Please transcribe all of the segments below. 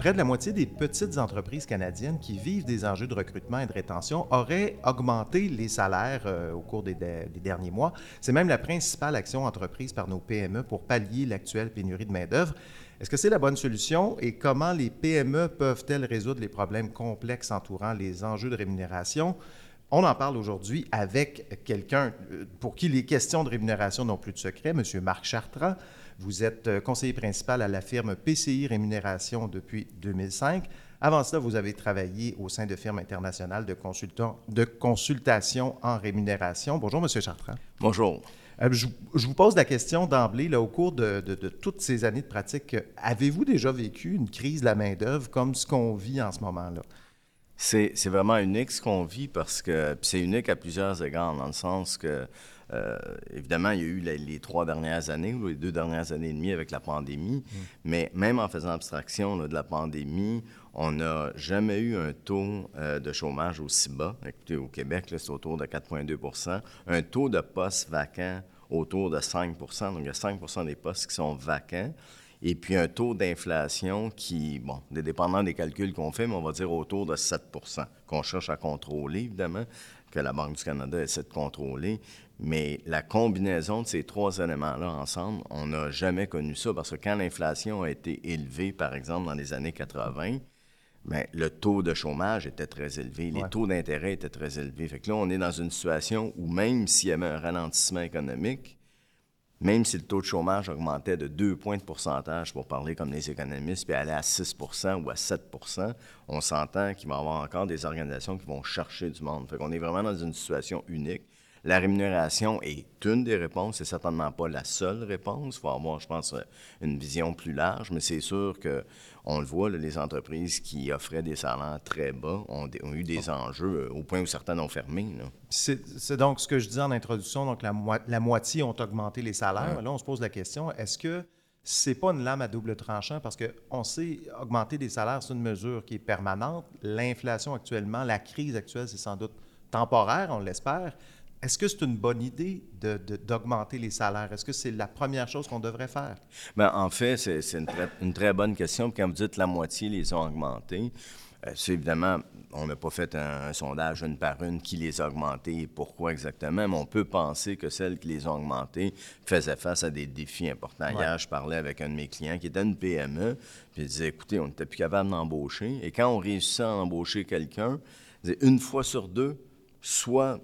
Près de la moitié des petites entreprises canadiennes qui vivent des enjeux de recrutement et de rétention auraient augmenté les salaires euh, au cours des, derniers mois. C'est même la principale action entreprise par nos PME pour pallier l'actuelle pénurie de main-d'œuvre. Est-ce que c'est la bonne solution et comment les PME peuvent-elles résoudre les problèmes complexes entourant les enjeux de rémunération? On en parle aujourd'hui avec quelqu'un euh, pour qui les questions de rémunération n'ont plus de secret, M. Marc Chartrand. Vous êtes euh, conseiller principal à la firme PCI Rémunération depuis 2005. Avant cela, vous avez travaillé au sein de firmes internationales de, de consultation en rémunération. Bonjour, M. Chartrand. Bonjour. Euh, je, vous pose la question d'emblée, au cours de, toutes ces années de pratique, avez-vous déjà vécu une crise de la main-d'œuvre comme ce qu'on vit en ce moment-là? C'est vraiment unique ce qu'on vit parce que c'est unique à plusieurs égards, dans le sens que euh, évidemment, il y a eu les, trois dernières années ou les deux dernières années et demie avec la pandémie, mm. mais même en faisant abstraction de la pandémie, on n'a jamais eu un taux euh, de chômage aussi bas. Écoutez, au Québec, c'est autour de 4,2% Un taux de postes vacants autour de 5 Donc, il y a 5 des postes qui sont vacants. Et puis un taux d'inflation qui, bon, dépendant des calculs qu'on fait, mais on va dire autour de 7% qu'on cherche à contrôler, évidemment, que la Banque du Canada essaie de contrôler. Mais la combinaison de ces trois éléments-là ensemble, on n'a jamais connu ça parce que quand l'inflation a été élevée, par exemple, dans les années 80, bien, le taux de chômage était très élevé, les taux d'intérêt étaient très élevés. Fait que là, on est dans une situation où même s'il y avait un ralentissement économique, même si le taux de chômage augmentait de deux points de pourcentage, pour parler comme les économistes, puis allait à 6% ou à 7% on s'entend qu'il va y avoir encore des organisations qui vont chercher du monde. Fait qu'on est vraiment dans une situation unique. La rémunération est une des réponses, c'est certainement pas la seule réponse. Il faut avoir, je pense, une vision plus large, mais c'est sûr que on le voit, les entreprises qui offraient des salaires très bas ont, eu des enjeux euh, au point où certaines ont fermé. C'est donc ce que je disais en introduction, donc la, moitié ont augmenté les salaires. Là, on se pose la question, est-ce que c'est pas une lame à double tranchant parce qu'on sait augmenter des salaires, c'est une mesure qui est permanente. L'inflation actuellement, la crise actuelle, c'est sans doute temporaire, on l'espère. Est-ce que c'est une bonne idée d'augmenter les salaires? Est-ce que c'est la première chose qu'on devrait faire? Bien, en fait, c'est une, très bonne question. quand vous dites la moitié les ont augmentés, euh, c'est évidemment, on n'a pas fait un, sondage une par une qui les a augmentés et pourquoi exactement, mais on peut penser que celles qui les ont augmentés faisaient face à des défis importants. Hier, je parlais avec un de mes clients qui était une PME, puis il disait, écoutez, on n'était plus capable d'embaucher. Et quand on réussissait à embaucher quelqu'un, une fois sur deux, soit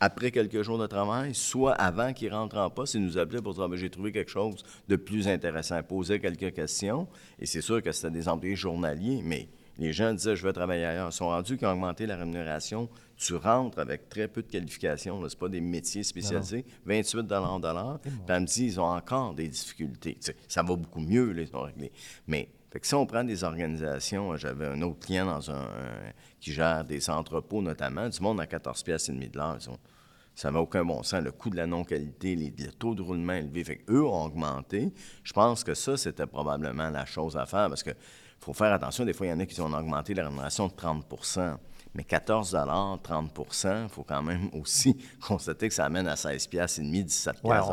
après quelques jours de travail, soit avant qu'il rentre en poste, il nous appelait pour dire ben, j'ai trouvé quelque chose de plus intéressant, poser quelques questions. Et c'est sûr que c'était des employés journaliers, mais les gens disaient je veux travailler ailleurs. Ils sont rendus qu'ils ont augmenté la rémunération. Tu rentres avec très peu de qualifications, ce pas des métiers spécialisés, 28 dollars dollar. Puis elle me dit ils ont encore des difficultés. ça va beaucoup mieux, les ont réglés. Mais fait que si on prend des organisations, j'avais un autre client dans un, qui gère des entrepôts notamment, du monde à 14 pièces et demi de l'heure. Ça n'a aucun bon sens. Le coût de la non-qualité, le taux de roulement élevé. Fait eux ont augmenté. Je pense que ça, c'était probablement la chose à faire parce que faut faire attention. Des fois, il y en a qui ont augmenté la rémunération de 30 mais 14 30 il faut quand même aussi constater que ça amène à 16 pièces et demi, 17 pièces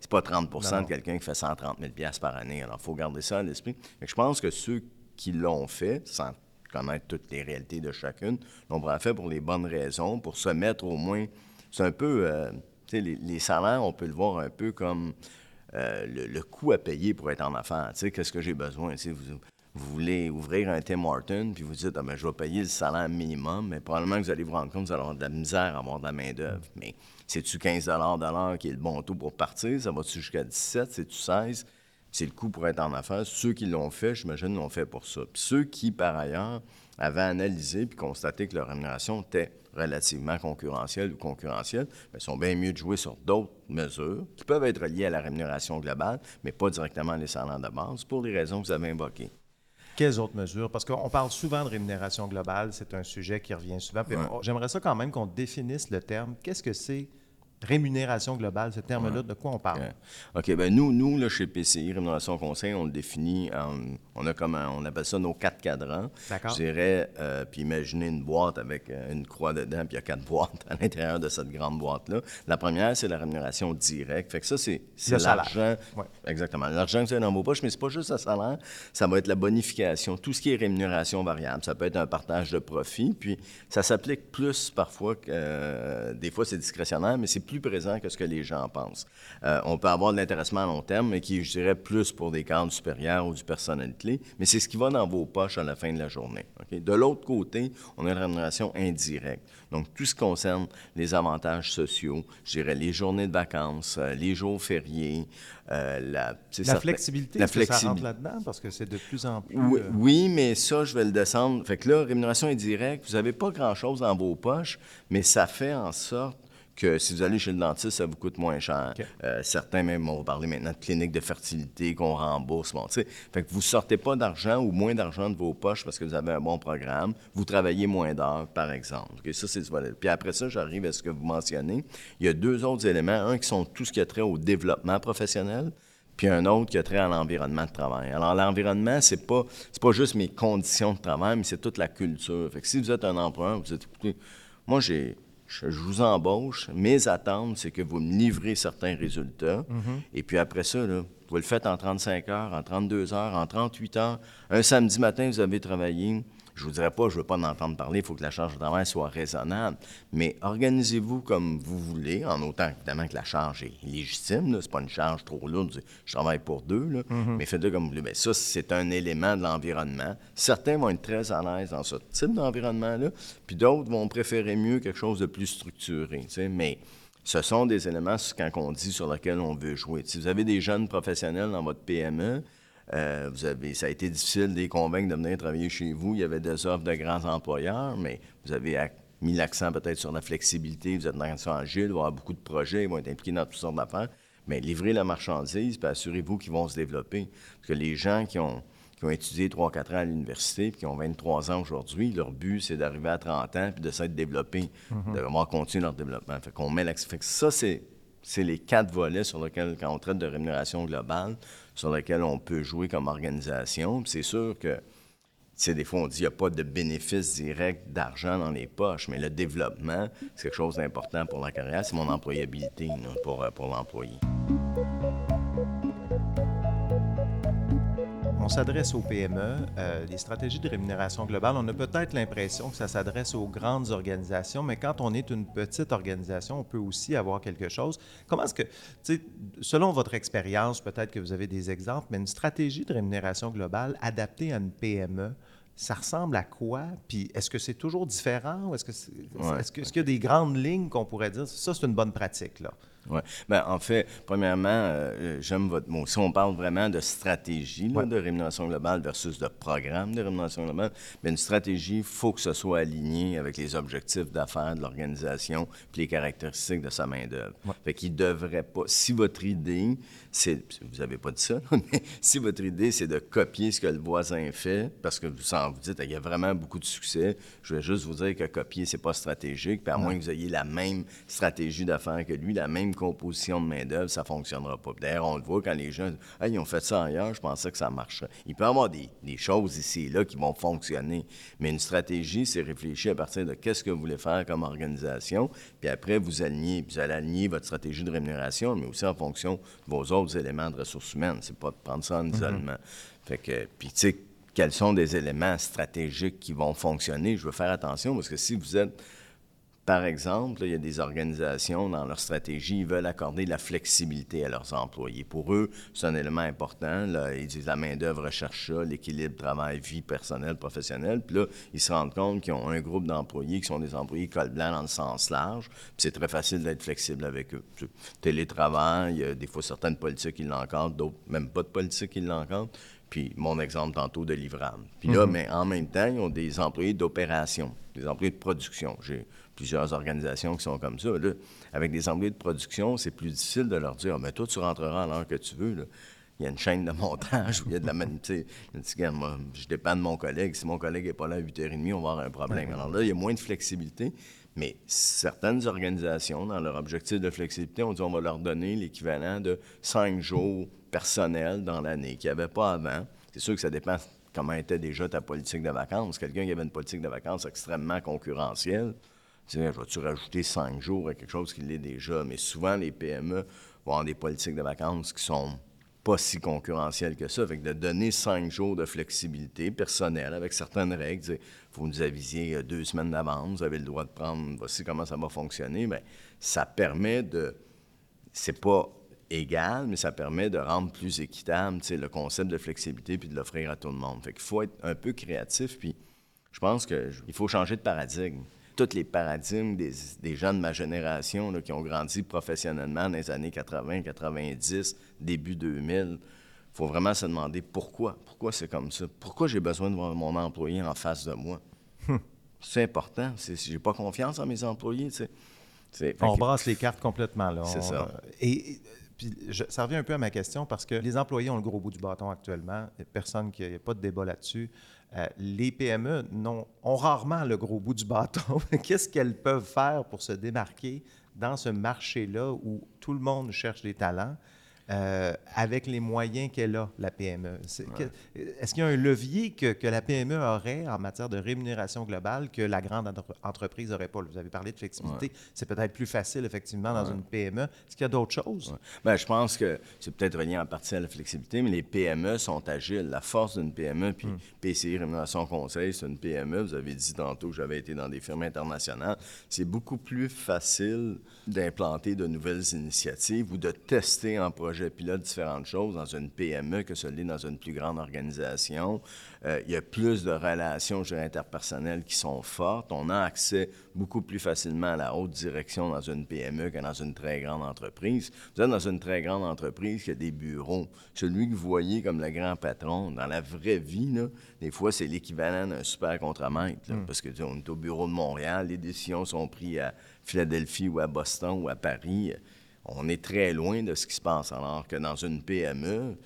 C'est pas, pas 30% de quelqu'un qui fait 130 000 par année. Alors, il faut garder ça à l'esprit. Je pense que ceux qui l'ont fait, sans connaître toutes les réalités de chacune, l'ont fait pour les bonnes raisons, pour se mettre au moins... C'est un peu... Euh, tu sais, les, salaires, on peut le voir un peu comme... Euh, le, coût à payer pour être en affaires. Tu sais, qu'est-ce que j'ai besoin? Tu vous, vous voulez ouvrir un Tim Horton, puis vous dites, ah, ben, je vais payer le salaire minimum, mais probablement que vous allez vous rendre compte que vous allez avoir de la misère à avoir de la main-d'œuvre. Mais c'est-tu 15 de l'heure qui est le bon taux pour partir? Ça va-tu jusqu'à 17? C'est-tu 16? C'est le coût pour être en affaires. Ceux qui l'ont fait, j'imagine, l'ont fait pour ça. Puis ceux qui, par ailleurs, avaient analysé puis constaté que leur rémunération était relativement concurrentielle ou concurrentielle, bien, sont bien mieux de jouer sur d'autres mesures qui peuvent être liées à la rémunération globale, mais pas directement les salaires de base, pour les raisons que vous avez invoquées. Quelles autres mesures? Parce qu'on parle souvent de rémunération globale, c'est un sujet qui revient souvent. J'aimerais ça quand même qu'on définisse le terme. Qu'est-ce que c'est rémunération globale, ce terme-là, de quoi on parle? OK, bien nous, nous là, chez PCI, Rémunération Conseil, on le définit, on a comme on appelle ça nos quatre cadrans. D'accord. Je dirais, euh, puis imaginez une boîte avec euh, une croix dedans, puis il y a quatre boîtes à l'intérieur de cette grande boîte-là. La première, c'est la rémunération directe. Fait que ça, c'est, l'argent. Exactement. L'argent que vous avez dans vos poches, mais c'est pas juste le salaire, ça va être la bonification, tout ce qui est rémunération variable. Ça peut être un partage de profit, puis ça s'applique plus parfois que, euh, des fois, c'est discrétionnaire, mais c'est plus plus présent que ce que les gens pensent. Euh, on peut avoir de l'intéressement à long terme, mais qui, je dirais, plus pour des cadres supérieurs ou du personnel clé, mais c'est ce qui va dans vos poches à la fin de la journée. De l'autre côté, on a une rémunération indirecte. Donc, tout ce qui concerne les avantages sociaux, je dirais les journées de vacances, euh, les jours fériés, euh, la, la flexibilité, la flexibilité. ça rentre là-dedans? Parce que c'est de plus en plus... Oui, oui, mais ça, je vais le descendre. Fait que là, rémunération indirecte, vous n'avez pas grand-chose dans vos poches, mais ça fait en sorte que si vous allez chez le dentiste, ça vous coûte moins cher. Euh, certains même vont parler maintenant de cliniques de fertilité qu'on rembourse. Bon, fait que vous sortez pas d'argent ou moins d'argent de vos poches parce que vous avez un bon programme. Vous travaillez moins d'heures, par exemple. Ça, c'est Puis après ça, j'arrive à ce que vous mentionnez. Il y a deux autres éléments. Un qui sont tout ce qui a trait au développement professionnel puis un autre qui a trait à l'environnement de travail. Alors, l'environnement, c'est pas, pas juste mes conditions de travail, mais c'est toute la culture. Fait que si vous êtes un employeur, vous dites, écoutez, moi, j'ai je, vous embauche. Mes attentes, c'est que vous me livrez certains résultats. Mhm. Et puis après ça, vous le faites en 35 heures, en 32 heures, en 38 heures. Un samedi matin, vous avez travaillé je vous dirais pas, je veux pas en entendre parler, il faut que la charge de travail soit raisonnable, mais organisez-vous comme vous voulez, en autant évidemment que la charge est légitime, c'est pas une charge trop lourde, je travaille pour deux, mm-hmm. mais faites-le comme vous voulez. Bien, ça, c'est un élément de l'environnement. Certains vont être très à l'aise dans ce type d'environnement-là, puis d'autres vont préférer mieux quelque chose de plus structuré, mais ce sont des éléments, quand on dit, sur lesquels on veut jouer. Si vous avez des jeunes professionnels dans votre PME, euh, vous avez, ça a été difficile de les convaincre de venir travailler chez vous. Il y avait des offres de grands employeurs, mais vous avez mis l'accent peut-être sur la flexibilité. Vous êtes dans un agile, y avoir beaucoup de projets, ils vont être impliqués dans toutes sortes d'affaires. Mais livrez la marchandise, puis assurez-vous qu'ils vont se développer. Parce que les gens qui ont, qui ont étudié 3-4 ans à l'université, puis qui ont 23 ans aujourd'hui, leur but, c'est d'arriver à 30 ans, puis de s'être développés, mm-hmm. de vraiment continuer leur développement. Fait qu'on met l'accent. Fait que ça, c'est c'est les quatre volets sur lesquels, quand on traite de rémunération globale, sur lesquels on peut jouer comme organisation. C'est sûr que, c'est des fois, on dit qu'il n'y a pas de bénéfice direct d'argent dans les poches, mais le développement, c'est quelque chose d'important pour la carrière, c'est mon employabilité pour, pour l'employé. On s'adresse aux PME, euh, les stratégies de rémunération globale, on a peut-être l'impression que ça s'adresse aux grandes organisations, mais quand on est une petite organisation, on peut aussi avoir quelque chose. Comment est-ce que, selon votre expérience, peut-être que vous avez des exemples, mais une stratégie de rémunération globale adaptée à une PME, ça ressemble à quoi? Puis est-ce que c'est toujours différent? Est-ce qu'il est y a des grandes lignes qu'on pourrait dire, ça c'est une bonne pratique, là? Oui. Bien, en fait, premièrement, euh, j'aime votre mot. Si on parle vraiment de stratégie de rémunération globale versus de programme de rémunération globale, bien, une stratégie, il faut que ce soit aligné avec les objectifs d'affaires de l'organisation puis les caractéristiques de sa main-d'œuvre. Fait qu'il devrait pas. Si votre idée, c'est. Vous n'avez pas dit ça, mais si votre idée, c'est de copier ce que le voisin fait, parce que vous, vous dites, il y a vraiment beaucoup de succès, je vais juste vous dire que copier, c'est pas stratégique, puis à moins que vous ayez la même stratégie d'affaires que lui, la même composition de main-d'œuvre, ça ne fonctionnera pas. D'ailleurs, on le voit quand les gens disent ils ont fait ça ailleurs, je pensais que ça marcherait. Il peut y avoir des, choses ici et là qui vont fonctionner, mais une stratégie, c'est réfléchir à partir de qu'est-ce que vous voulez faire comme organisation, puis après, vous alignez, vous allez aligner votre stratégie de rémunération, mais aussi en fonction de vos autres éléments de ressources humaines. C'est pas de prendre ça en mm-hmm. isolement. Fait que, puis tu sais, quels sont des éléments stratégiques qui vont fonctionner? Je veux faire attention parce que si vous êtes par exemple, il y a des organisations, dans leur stratégie, ils veulent accorder de la flexibilité à leurs employés. Pour eux, c'est un élément important. Là, ils disent la main-d'œuvre recherche ça, l'équilibre travail-vie personnelle, professionnelle. Puis là, ils se rendent compte qu'ils ont un groupe d'employés qui sont des employés col blanc dans le sens large. Puis c'est très facile d'être flexible avec eux. Télétravail, il y a des fois certaines politiques qui l'encadrent, d'autres même pas de politique qui l'encadrent. Puis mon exemple tantôt de livrable. Puis là, mhm. mais en même temps, ils ont des employés d'opération, des employés de production. J'ai plusieurs organisations qui sont comme ça. avec des employés de production, c'est plus difficile de leur dire ah, mais toi, tu rentreras à l'heure que tu veux. il y a une chaîne de montage où il y a de la manipulation. Je dépends de mon collègue. Si mon collègue n'est pas là à 8h30, on va avoir un problème. Alors là, il y a moins de flexibilité. Mais certaines organisations, dans leur objectif de flexibilité, ont dit on va leur donner l'équivalent de cinq jours personnels dans l'année qu'il n'y avait pas avant. C'est sûr que ça dépend comment était déjà ta politique de vacances. Quelqu'un qui avait une politique de vacances extrêmement concurrentielle, tu sais, vas-tu rajouter cinq jours à quelque chose qui l'est déjà? Mais souvent, les PME vont avoir des politiques de vacances qui sont pas si concurrentielles que ça. Fait que de donner cinq jours de flexibilité personnelle avec certaines règles, faut nous aviser euh, deux semaines d'avance, vous avez le droit de prendre, voici comment ça va fonctionner, bien, ça permet de. C'est pas égal, mais ça permet de rendre plus équitable le concept de flexibilité puis de l'offrir à tout le monde. Fait qu'il faut être un peu créatif, puis je pense qu'il faut changer de paradigme. Tous les paradigmes des, gens de ma génération qui ont grandi professionnellement dans les années 80, 90, début 2000, il faut vraiment se demander pourquoi. Pourquoi c'est comme ça? Pourquoi j'ai besoin de voir mon employé en face de moi? Hum. C'est important. J'ai pas confiance en mes employés. On brasse les cartes complètement. là. C'est ça. Et ça revient un peu à ma question parce que les employés ont le gros bout du bâton actuellement. Personne qui a pas de débat là-dessus. Euh, les PME ont rarement le gros bout du bâton. Qu'est-ce qu'elles peuvent faire pour se démarquer dans ce marché-là où tout le monde cherche des talents? Euh, avec les moyens qu'elle a, la PME. Est-ce qu'il y a un levier que, la PME aurait en matière de rémunération globale que la grande entreprise n'aurait pas? Vous avez parlé de flexibilité. C'est peut-être plus facile, effectivement, dans une PME. Est-ce qu'il y a d'autres choses? Bien, je pense que c'est peut-être relié en partie à la flexibilité, mais les PME sont agiles. La force d'une PME, puis hmm. PCI Rémunération Conseil, c'est une PME. Vous avez dit tantôt que j'avais été dans des firmes internationales. C'est beaucoup plus facile d'implanter de nouvelles initiatives ou de tester en projet projet pilote différentes choses dans une PME que ce l'est dans une plus grande organisation. Euh, il y a plus de relations interpersonnelles qui sont fortes. On a accès beaucoup plus facilement à la haute direction dans une PME que dans une très grande entreprise. Vous êtes dans une très grande entreprise qui a des bureaux. Celui que vous voyez comme le grand patron, dans la vraie vie, des fois, c'est l'équivalent d'un super contremaître. Hmm. Parce que on est au bureau de Montréal, les décisions sont prises à Philadelphie ou à Boston ou à Paris on est très loin de ce qui se passe. Alors que dans une PME,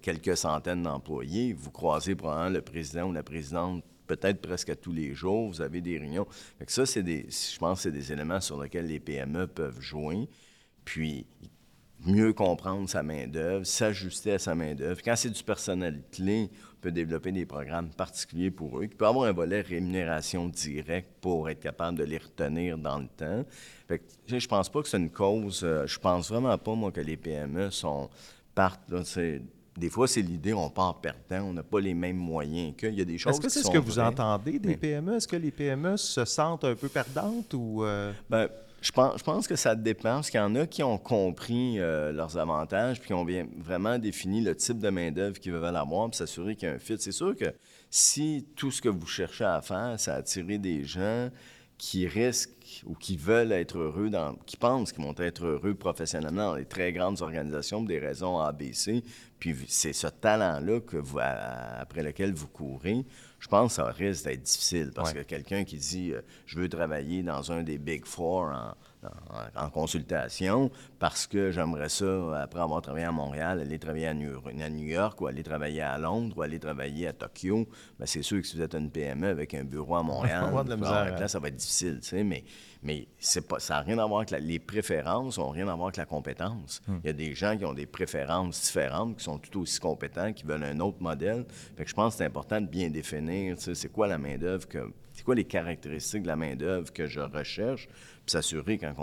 quelques centaines d'employés, vous croisez probablement le président ou la présidente peut-être presque tous les jours, vous avez des réunions. ça, c'est des, je pense que c'est des éléments sur lesquels les PME peuvent jouer. Puis, mieux comprendre sa main-d'œuvre, s'ajuster à sa main-d'œuvre. Quand c'est du personnel clé, on peut développer des programmes particuliers pour eux, qui peut avoir un volet rémunération directe pour être capable de les retenir dans le temps. Fait que, je pense pas que c'est une cause. Euh, je pense vraiment pas, moi, que les PME sont partent. Là, des fois, c'est l'idée, on part perdant, on n'a pas les mêmes moyens qu'il y a des choses Est-ce que c'est ce que vous entendez des PME? Est-ce que les PME se sentent un peu perdantes ou... Euh? Ben, je pense, que ça dépend, parce qu'il y en a qui ont compris euh, leurs avantages, puis qui ont bien, vraiment défini le type de main-d'œuvre qu'ils veulent avoir, puis s'assurer qu'il y a un fit. C'est sûr que si tout ce que vous cherchez à faire, c'est attirer des gens qui risquent ou qui veulent être heureux, dans, qui pensent qu'ils vont être heureux professionnellement dans les très grandes organisations pour des raisons ABC, puis c'est ce talent-là que vous, après lequel vous courez, je pense que ça risque d'être difficile. Parce que quelqu'un qui dit euh, je veux travailler dans un des Big Four en, consultation parce que j'aimerais ça, après avoir travaillé à Montréal, aller travailler à New, York ou aller travailler à Londres ou aller travailler à Tokyo, bien, c'est sûr que si vous êtes une PME avec un bureau à Montréal, là, ça va être difficile, tu sais, mais, mais c'est pas, ça n'a rien à voir avec les préférences, n'ont rien à voir avec la compétence. Hmm. Il y a des gens qui ont des préférences différentes, qui sont tout aussi compétents, qui veulent un autre modèle. Fait que je pense que c'est important de bien définir, c'est quoi la main-d'œuvre que c'est quoi les caractéristiques de la main-d'œuvre que je recherche, puis s'assurer quand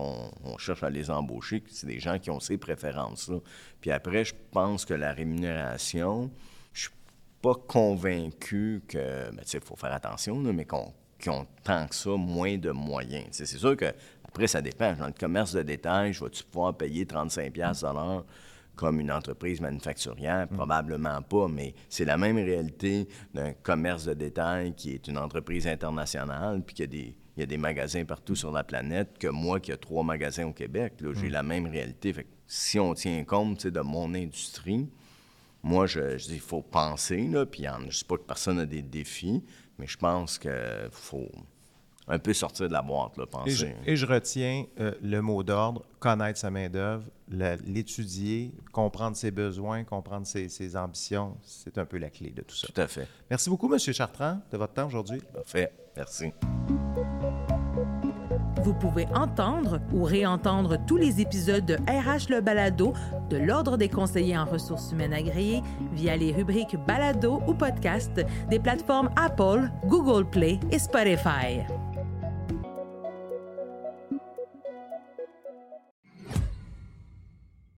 on, cherche à les embaucher que c'est des gens qui ont ces préférences-là. Puis après, je pense que la rémunération, je suis pas convaincu que, ben, il faut faire attention, mais qu'on ont tant que ça moins de moyens. c'est sûr que après, ça dépend. Dans le commerce de détail, je vais-tu pouvoir payer 35 pièces comme une entreprise manufacturière? Mm. Probablement pas, mais c'est la même réalité d'un commerce de détail qui est une entreprise internationale, puis qu'il y a des, magasins partout sur la planète, que moi qui ai trois magasins au Québec. J'ai mm. la même réalité. si on tient compte de mon industrie, moi, je, dis il faut penser, là, puis je ne sais pas que personne n'a des défis, mais je pense qu'il faut un peu sortir de la boîte, là, Et je, penser. et je retiens euh, le mot d'ordre, connaître sa main-d'œuvre, l'étudier, comprendre ses besoins, comprendre ses, ses ambitions. C'est un peu la clé de tout ça. Tout à fait. Merci beaucoup, M. Chartrand, de votre temps aujourd'hui. Parfait. Merci. Vous pouvez entendre ou réentendre tous les épisodes de RH Le Balado de l'Ordre des conseillers en ressources humaines agréés via les rubriques Balado ou Podcast des plateformes Apple, Google Play et Spotify.